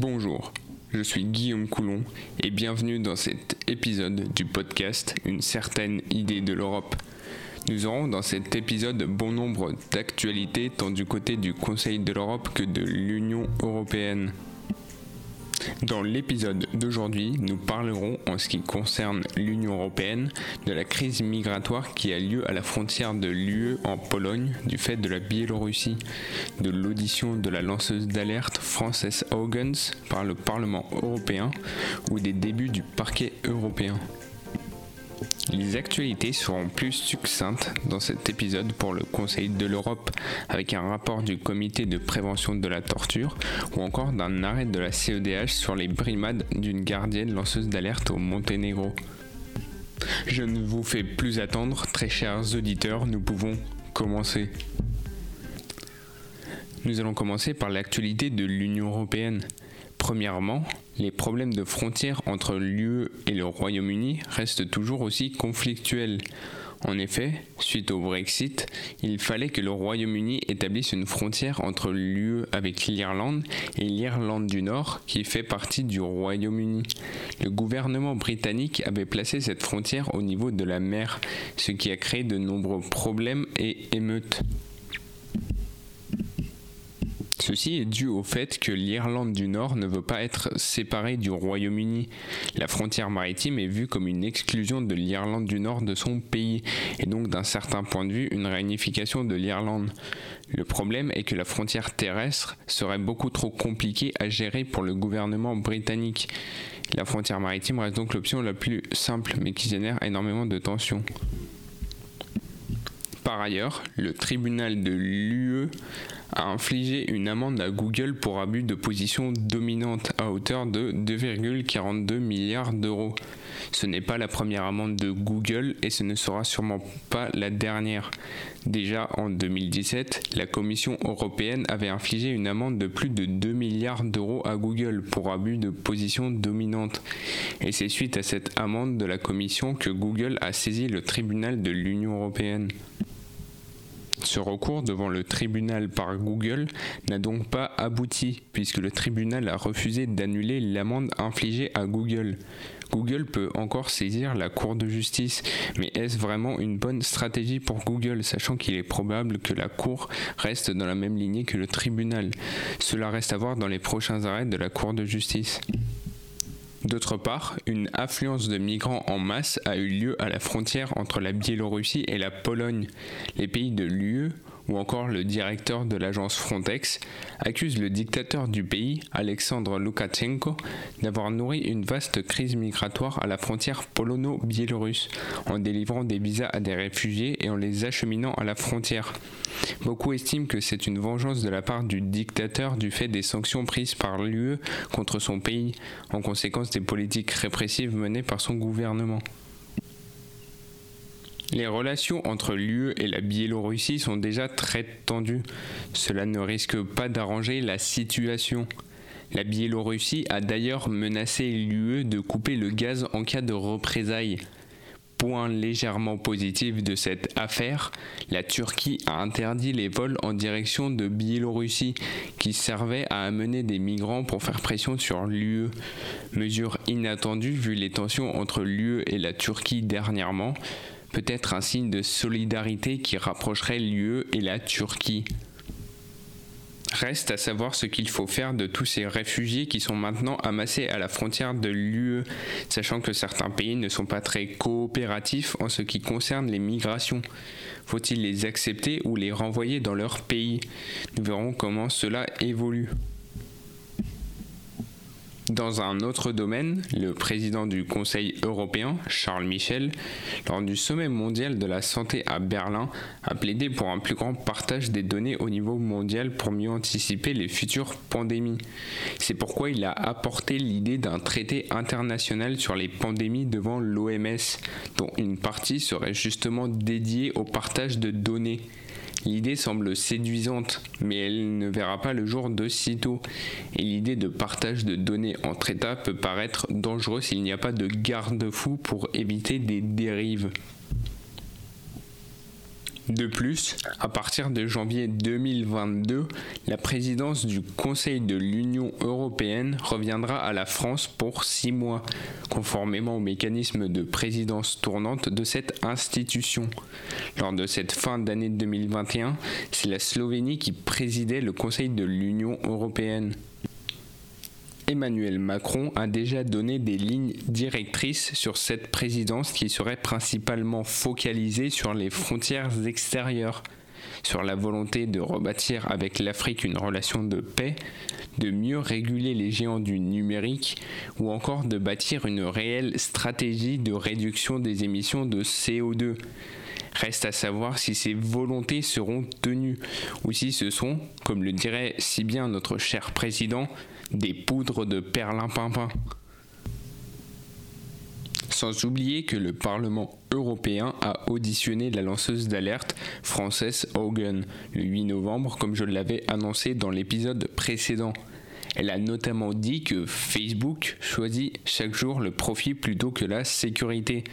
Bonjour, je suis Guillaume Coulon et bienvenue dans cet épisode du podcast Une certaine idée de l'Europe. Nous aurons dans cet épisode bon nombre d'actualités tant du côté du Conseil de l'Europe que de l'Union européenne. Dans l'épisode d'aujourd'hui, nous parlerons en ce qui concerne l'Union européenne de la crise migratoire qui a lieu à la frontière de l'UE en Pologne du fait de la Biélorussie, de l'audition de la lanceuse d'alerte Frances Haugens par le Parlement européen ou des débuts du parquet européen. Les actualités seront plus succinctes dans cet épisode pour le Conseil de l'Europe, avec un rapport du Comité de prévention de la torture ou encore d'un arrêt de la CEDH sur les brimades d'une gardienne lanceuse d'alerte au Monténégro. Je ne vous fais plus attendre, très chers auditeurs, nous pouvons commencer. Nous allons commencer par l'actualité de l'Union européenne. Premièrement, les problèmes de frontières entre l'UE et le Royaume-Uni restent toujours aussi conflictuels. En effet, suite au Brexit, il fallait que le Royaume-Uni établisse une frontière entre l'UE avec l'Irlande et l'Irlande du Nord qui fait partie du Royaume-Uni. Le gouvernement britannique avait placé cette frontière au niveau de la mer, ce qui a créé de nombreux problèmes et émeutes. Ceci est dû au fait que l'Irlande du Nord ne veut pas être séparée du Royaume-Uni. La frontière maritime est vue comme une exclusion de l'Irlande du Nord de son pays, et donc d'un certain point de vue une réunification de l'Irlande. Le problème est que la frontière terrestre serait beaucoup trop compliquée à gérer pour le gouvernement britannique. La frontière maritime reste donc l'option la plus simple, mais qui génère énormément de tensions. Par ailleurs, le tribunal de l'UE a infligé une amende à Google pour abus de position dominante à hauteur de 2,42 milliards d'euros. Ce n'est pas la première amende de Google et ce ne sera sûrement pas la dernière. Déjà en 2017, la Commission européenne avait infligé une amende de plus de 2 milliards d'euros à Google pour abus de position dominante. Et c'est suite à cette amende de la Commission que Google a saisi le tribunal de l'Union européenne. Ce recours devant le tribunal par Google n'a donc pas abouti puisque le tribunal a refusé d'annuler l'amende infligée à Google. Google peut encore saisir la Cour de justice, mais est-ce vraiment une bonne stratégie pour Google, sachant qu'il est probable que la Cour reste dans la même lignée que le tribunal? Cela reste à voir dans les prochains arrêts de la Cour de justice. D'autre part, une affluence de migrants en masse a eu lieu à la frontière entre la Biélorussie et la Pologne. Les pays de l'UE ou encore le directeur de l'agence Frontex, accuse le dictateur du pays, Alexandre Loukachenko, d'avoir nourri une vaste crise migratoire à la frontière polono-biélorusse, en délivrant des visas à des réfugiés et en les acheminant à la frontière. Beaucoup estiment que c'est une vengeance de la part du dictateur du fait des sanctions prises par l'UE contre son pays, en conséquence des politiques répressives menées par son gouvernement. Les relations entre l'UE et la Biélorussie sont déjà très tendues. Cela ne risque pas d'arranger la situation. La Biélorussie a d'ailleurs menacé l'UE de couper le gaz en cas de représailles. Point légèrement positif de cette affaire, la Turquie a interdit les vols en direction de Biélorussie qui servaient à amener des migrants pour faire pression sur l'UE. Mesure inattendue vu les tensions entre l'UE et la Turquie dernièrement peut-être un signe de solidarité qui rapprocherait l'UE et la Turquie. Reste à savoir ce qu'il faut faire de tous ces réfugiés qui sont maintenant amassés à la frontière de l'UE, sachant que certains pays ne sont pas très coopératifs en ce qui concerne les migrations. Faut-il les accepter ou les renvoyer dans leur pays? Nous verrons comment cela évolue. Dans un autre domaine, le président du Conseil européen, Charles Michel, lors du sommet mondial de la santé à Berlin, a plaidé pour un plus grand partage des données au niveau mondial pour mieux anticiper les futures pandémies. C'est pourquoi il a apporté l'idée d'un traité international sur les pandémies devant l'OMS, dont une partie serait justement dédiée au partage de données. L'idée semble séduisante, mais elle ne verra pas le jour de sitôt. Et l'idée de partage de données entre États peut paraître dangereux s'il n'y a pas de garde-fou pour éviter des dérives. De plus, à partir de janvier 2022, la présidence du Conseil de l'Union européenne reviendra à la France pour six mois, conformément au mécanisme de présidence tournante de cette institution. Lors de cette fin d'année 2021, c'est la Slovénie qui présidait le Conseil de l'Union européenne. Emmanuel Macron a déjà donné des lignes directrices sur cette présidence qui serait principalement focalisée sur les frontières extérieures, sur la volonté de rebâtir avec l'Afrique une relation de paix, de mieux réguler les géants du numérique ou encore de bâtir une réelle stratégie de réduction des émissions de CO2. Reste à savoir si ces volontés seront tenues ou si ce sont, comme le dirait si bien notre cher président, des poudres de perlimpinpin. Sans oublier que le Parlement européen a auditionné la lanceuse d'alerte française Hogan le 8 novembre, comme je l'avais annoncé dans l'épisode précédent. Elle a notamment dit que Facebook choisit chaque jour le profit plutôt que la sécurité.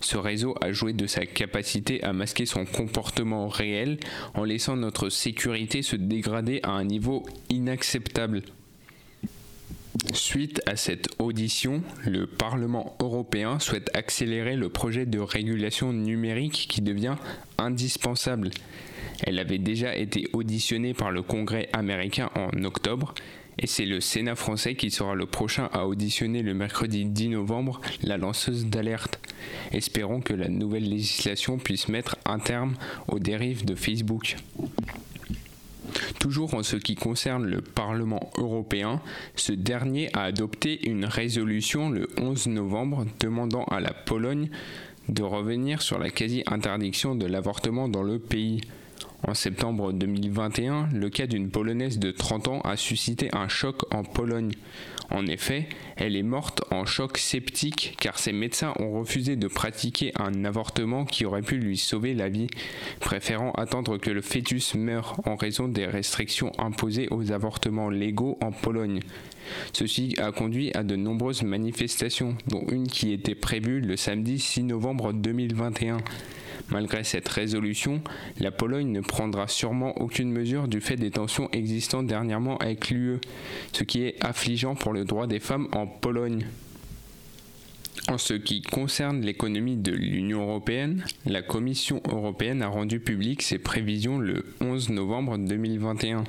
Ce réseau a joué de sa capacité à masquer son comportement réel en laissant notre sécurité se dégrader à un niveau inacceptable. Suite à cette audition, le Parlement européen souhaite accélérer le projet de régulation numérique qui devient indispensable. Elle avait déjà été auditionnée par le Congrès américain en octobre et c'est le Sénat français qui sera le prochain à auditionner le mercredi 10 novembre la lanceuse d'alerte. Espérons que la nouvelle législation puisse mettre un terme aux dérives de Facebook. Toujours en ce qui concerne le Parlement européen, ce dernier a adopté une résolution le 11 novembre demandant à la Pologne de revenir sur la quasi-interdiction de l'avortement dans le pays. En septembre 2021, le cas d'une Polonaise de 30 ans a suscité un choc en Pologne. En effet, elle est morte en choc sceptique car ses médecins ont refusé de pratiquer un avortement qui aurait pu lui sauver la vie, préférant attendre que le fœtus meure en raison des restrictions imposées aux avortements légaux en Pologne. Ceci a conduit à de nombreuses manifestations, dont une qui était prévue le samedi 6 novembre 2021. Malgré cette résolution, la Pologne ne prendra sûrement aucune mesure du fait des tensions existantes dernièrement avec l'UE, ce qui est affligeant pour le droit des femmes en Pologne. En ce qui concerne l'économie de l'Union européenne, la Commission européenne a rendu public ses prévisions le 11 novembre 2021.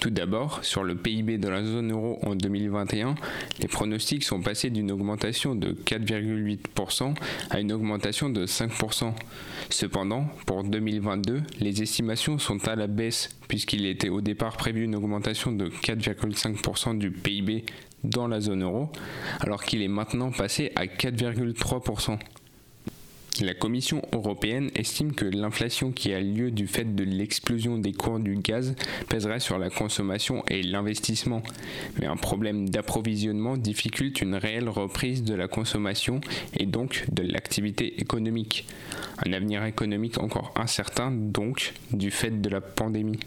Tout d'abord, sur le PIB de la zone euro en 2021, les pronostics sont passés d'une augmentation de 4,8% à une augmentation de 5%. Cependant, pour 2022, les estimations sont à la baisse puisqu'il était au départ prévu une augmentation de 4,5% du PIB dans la zone euro, alors qu'il est maintenant passé à 4,3%. La Commission européenne estime que l'inflation qui a lieu du fait de l'explosion des cours du gaz pèserait sur la consommation et l'investissement, mais un problème d'approvisionnement difficulte une réelle reprise de la consommation et donc de l'activité économique. Un avenir économique encore incertain donc du fait de la pandémie.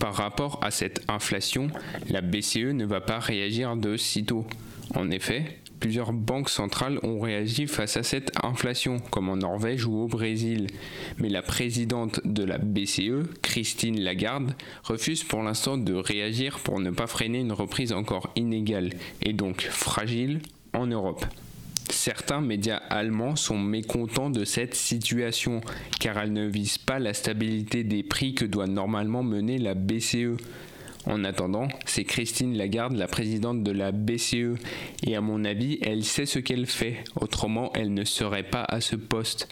Par rapport à cette inflation, la BCE ne va pas réagir de sitôt. En effet, plusieurs banques centrales ont réagi face à cette inflation, comme en Norvège ou au Brésil. Mais la présidente de la BCE, Christine Lagarde, refuse pour l'instant de réagir pour ne pas freiner une reprise encore inégale et donc fragile en Europe. Certains médias allemands sont mécontents de cette situation car elle ne vise pas la stabilité des prix que doit normalement mener la BCE. En attendant, c'est Christine Lagarde, la présidente de la BCE, et à mon avis, elle sait ce qu'elle fait, autrement elle ne serait pas à ce poste.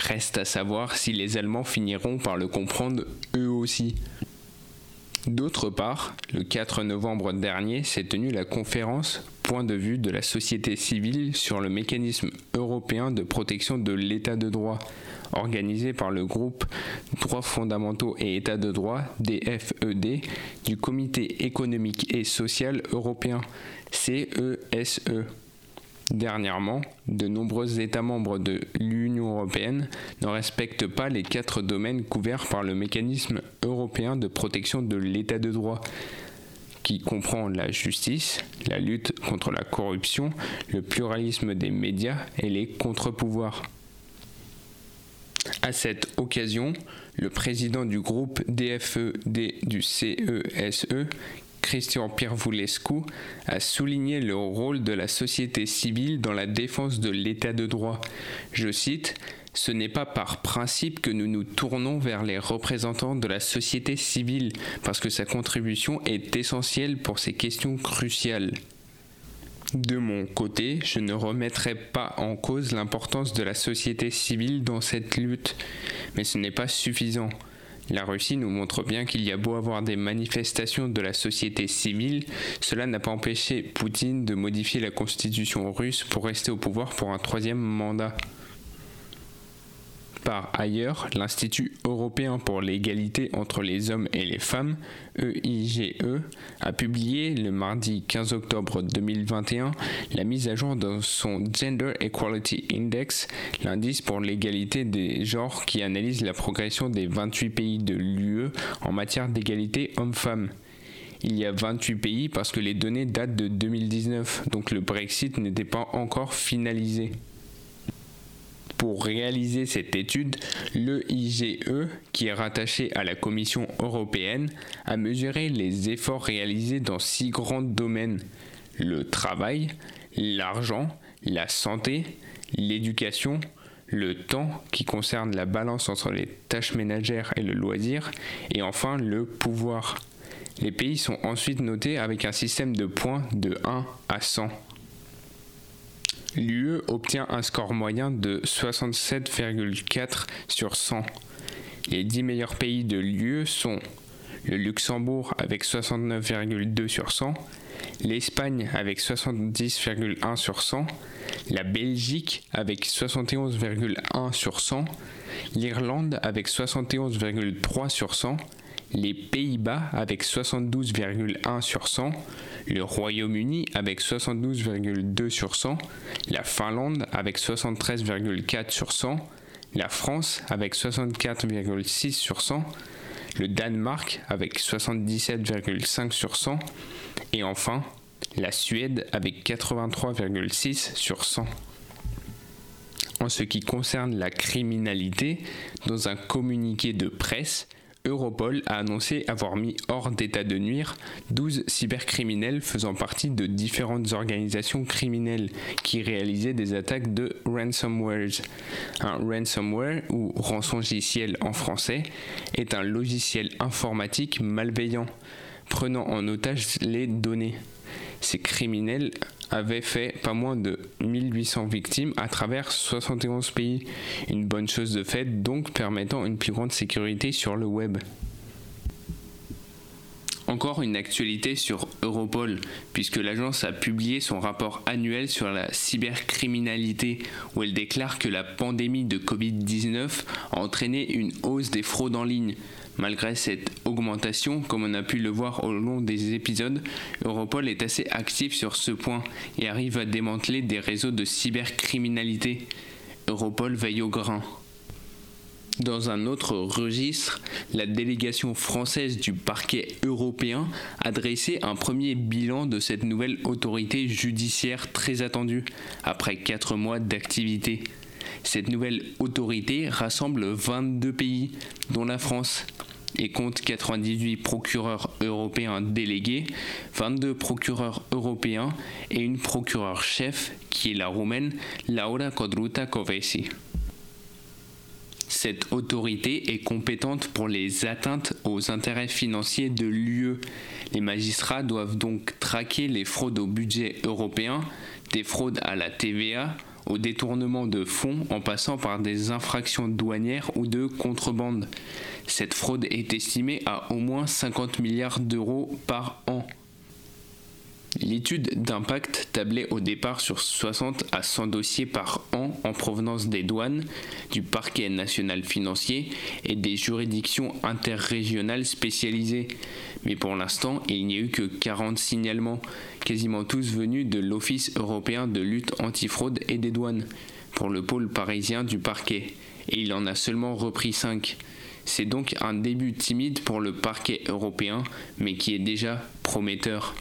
Reste à savoir si les Allemands finiront par le comprendre eux aussi. D'autre part, le 4 novembre dernier s'est tenue la conférence Point de vue de la société civile sur le mécanisme européen de protection de l'état de droit organisé par le groupe Droits fondamentaux et État de droit, DFED, e du Comité économique et social européen, CESE. E. Dernièrement, de nombreux États membres de l'Union européenne ne respectent pas les quatre domaines couverts par le mécanisme européen de protection de l'état de droit, qui comprend la justice, la lutte contre la corruption, le pluralisme des médias et les contre-pouvoirs. À cette occasion, le président du groupe DFED du CESE, e, Christian Pirvoulescu, a souligné le rôle de la société civile dans la défense de l'état de droit. Je cite ce n'est pas par principe que nous nous tournons vers les représentants de la société civile, parce que sa contribution est essentielle pour ces questions cruciales. De mon côté, je ne remettrai pas en cause l'importance de la société civile dans cette lutte, mais ce n'est pas suffisant. La Russie nous montre bien qu'il y a beau avoir des manifestations de la société civile, cela n'a pas empêché Poutine de modifier la constitution russe pour rester au pouvoir pour un troisième mandat. Par ailleurs, l'Institut européen pour l'égalité entre les hommes et les femmes, EIGE, e, a publié le mardi 15 octobre 2021 la mise à jour de son Gender Equality Index, l'indice pour l'égalité des genres qui analyse la progression des 28 pays de l'UE en matière d'égalité hommes-femmes il y a 28 pays parce que les données datent de 2019, donc le Brexit n'était pas encore finalisé. Pour réaliser cette étude, le IGE, qui est rattaché à la Commission européenne, a mesuré les efforts réalisés dans six grands domaines le travail, l'argent, la santé, l'éducation, le temps qui concerne la balance entre les tâches ménagères et le loisir, et enfin le pouvoir. Les pays sont ensuite notés avec un système de points de 1 à 100 l'UE obtient un score moyen de 67,4 sur 100. Les 10 meilleurs pays de l'UE sont le Luxembourg avec 69,2 sur 100, l'Espagne avec 70,1 sur 100, la Belgique avec 71,1 sur 100, l'Irlande avec 71,3 sur 100, les Pays-Bas avec 72,1 sur 100, le Royaume-Uni avec 72,2 sur 100, la Finlande avec 73,4 sur 100, la France avec 64,6 sur 100, le Danemark avec 77,5 sur 100 et enfin la Suède avec 83,6 sur 100. En ce qui concerne la criminalité, dans un communiqué de presse, Europol a annoncé avoir mis hors d'état de nuire 12 cybercriminels faisant partie de différentes organisations criminelles qui réalisaient des attaques de ransomware. Un ransomware, ou rançongiciel en français, est un logiciel informatique malveillant, prenant en otage les données. Ces criminels avait fait pas moins de 1800 victimes à travers 71 pays. Une bonne chose de fait, donc permettant une plus grande sécurité sur le web. Encore une actualité sur Europol, puisque l'agence a publié son rapport annuel sur la cybercriminalité, où elle déclare que la pandémie de Covid-19 a entraîné une hausse des fraudes en ligne, Malgré cette augmentation, comme on a pu le voir au long des épisodes, Europol est assez actif sur ce point et arrive à démanteler des réseaux de cybercriminalité. Europol veille au grain. Dans un autre registre, la délégation française du parquet européen a dressé un premier bilan de cette nouvelle autorité judiciaire très attendue, après 4 mois d'activité. Cette nouvelle autorité rassemble 22 pays, dont la France, et compte 98 procureurs européens délégués, 22 procureurs européens et une procureure chef qui est la roumaine Laura Codruta Covesi. Cette autorité est compétente pour les atteintes aux intérêts financiers de l'UE. Les magistrats doivent donc traquer les fraudes au budget européen, des fraudes à la TVA, au détournement de fonds en passant par des infractions douanières ou de contrebande. Cette fraude est estimée à au moins 50 milliards d'euros par an. L'étude d'impact tablait au départ sur 60 à 100 dossiers par an en provenance des douanes, du parquet national financier et des juridictions interrégionales spécialisées. Mais pour l'instant, il n'y a eu que 40 signalements, quasiment tous venus de l'Office européen de lutte antifraude et des douanes, pour le pôle parisien du parquet, et il en a seulement repris 5. C'est donc un début timide pour le parquet européen, mais qui est déjà prometteur.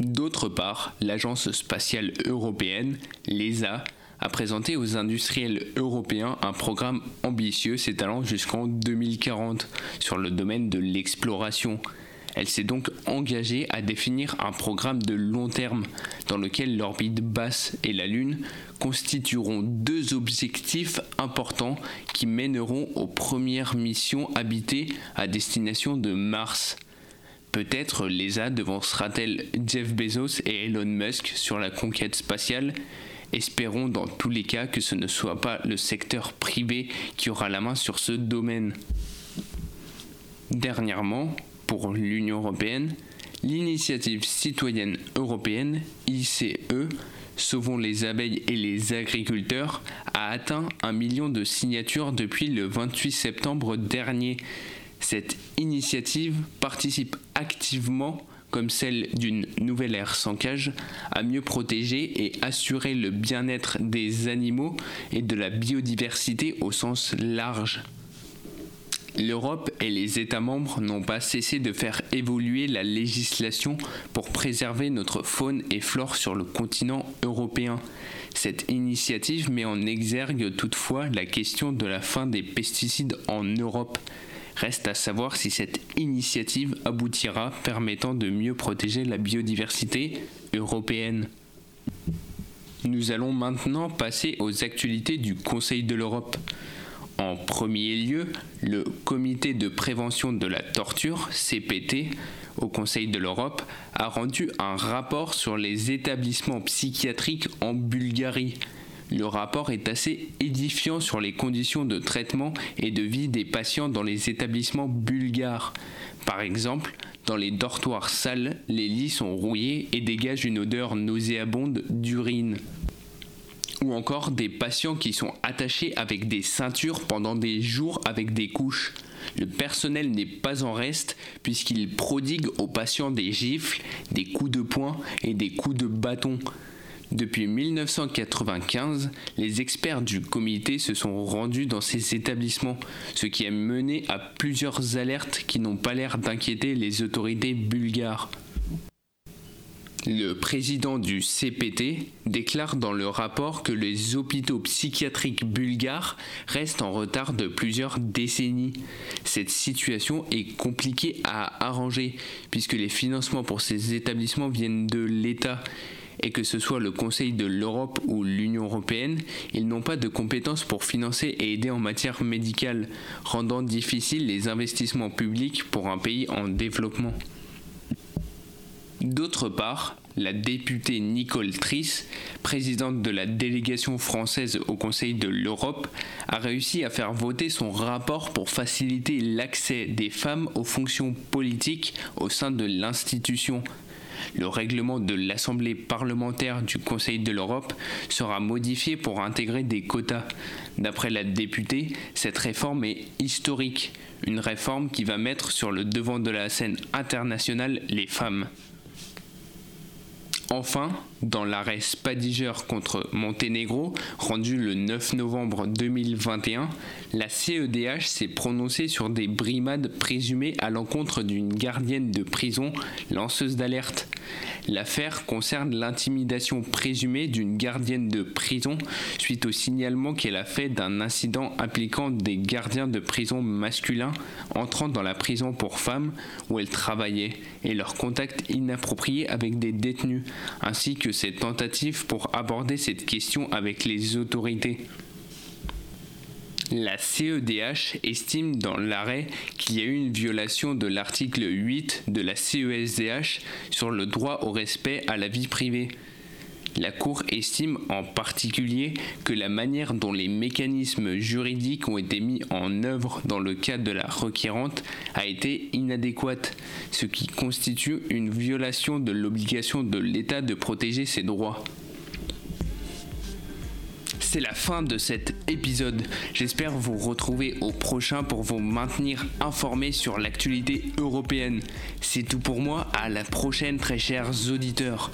D'autre part, l'Agence spatiale européenne, l'ESA, a présenté aux industriels européens un programme ambitieux s'étalant jusqu'en 2040 sur le domaine de l'exploration. Elle s'est donc engagée à définir un programme de long terme dans lequel l'orbite basse et la Lune constitueront deux objectifs importants qui mèneront aux premières missions habitées à destination de Mars. Peut-être l'ESA devancera-t-elle Jeff Bezos et Elon Musk sur la conquête spatiale Espérons dans tous les cas que ce ne soit pas le secteur privé qui aura la main sur ce domaine. Dernièrement, pour l'Union européenne, l'initiative citoyenne européenne, ICE, Sauvons les abeilles et les agriculteurs, a atteint un million de signatures depuis le 28 septembre dernier. Cette initiative participe activement comme celle d'une nouvelle ère sans cage, à mieux protéger et assurer le bien-être des animaux et de la biodiversité au sens large. L'Europe et les États membres n'ont pas cessé de faire évoluer la législation pour préserver notre faune et flore sur le continent européen. Cette initiative met en exergue toutefois la question de la fin des pesticides en Europe. Reste à savoir si cette initiative aboutira permettant de mieux protéger la biodiversité européenne. Nous allons maintenant passer aux actualités du Conseil de l'Europe. En premier lieu, le Comité de prévention de la torture, CPT, au Conseil de l'Europe, a rendu un rapport sur les établissements psychiatriques en Bulgarie. Le rapport est assez édifiant sur les conditions de traitement et de vie des patients dans les établissements bulgares. Par exemple, dans les dortoirs sales, les lits sont rouillés et dégagent une odeur nauséabonde d'urine. Ou encore des patients qui sont attachés avec des ceintures pendant des jours avec des couches. Le personnel n'est pas en reste puisqu'il prodigue aux patients des gifles, des coups de poing et des coups de bâton. Depuis 1995, les experts du comité se sont rendus dans ces établissements, ce qui a mené à plusieurs alertes qui n'ont pas l'air d'inquiéter les autorités bulgares. Le président du CPT déclare dans le rapport que les hôpitaux psychiatriques bulgares restent en retard de plusieurs décennies. Cette situation est compliquée à arranger puisque les financements pour ces établissements viennent de l'État et que ce soit le Conseil de l'Europe ou l'Union européenne, ils n'ont pas de compétences pour financer et aider en matière médicale, rendant difficiles les investissements publics pour un pays en développement. D'autre part, la députée Nicole Triss, présidente de la délégation française au Conseil de l'Europe, a réussi à faire voter son rapport pour faciliter l'accès des femmes aux fonctions politiques au sein de l'institution, le règlement de l'Assemblée parlementaire du Conseil de l'Europe sera modifié pour intégrer des quotas. D'après la députée, cette réforme est historique, une réforme qui va mettre sur le devant de la scène internationale les femmes. Enfin, dans l'arrêt Spadiger contre Monténégro, rendu le 9 novembre 2021, la CEDH s'est prononcée sur des brimades présumées à l'encontre d'une gardienne de prison lanceuse d'alerte. L'affaire concerne l'intimidation présumée d'une gardienne de prison suite au signalement qu'elle a fait d'un incident impliquant des gardiens de prison masculins entrant dans la prison pour femmes où elle travaillait et leur contact inapproprié avec des détenus, ainsi que ses tentatives pour aborder cette question avec les autorités. La CEDH estime dans l'arrêt qu'il y a eu une violation de l'article 8 de la CESDH sur le droit au respect à la vie privée. La Cour estime en particulier que la manière dont les mécanismes juridiques ont été mis en œuvre dans le cas de la requérante a été inadéquate, ce qui constitue une violation de l'obligation de l'État de protéger ses droits c'est la fin de cet épisode. J'espère vous retrouver au prochain pour vous maintenir informés sur l'actualité européenne. C'est tout pour moi, à la prochaine très chers auditeurs.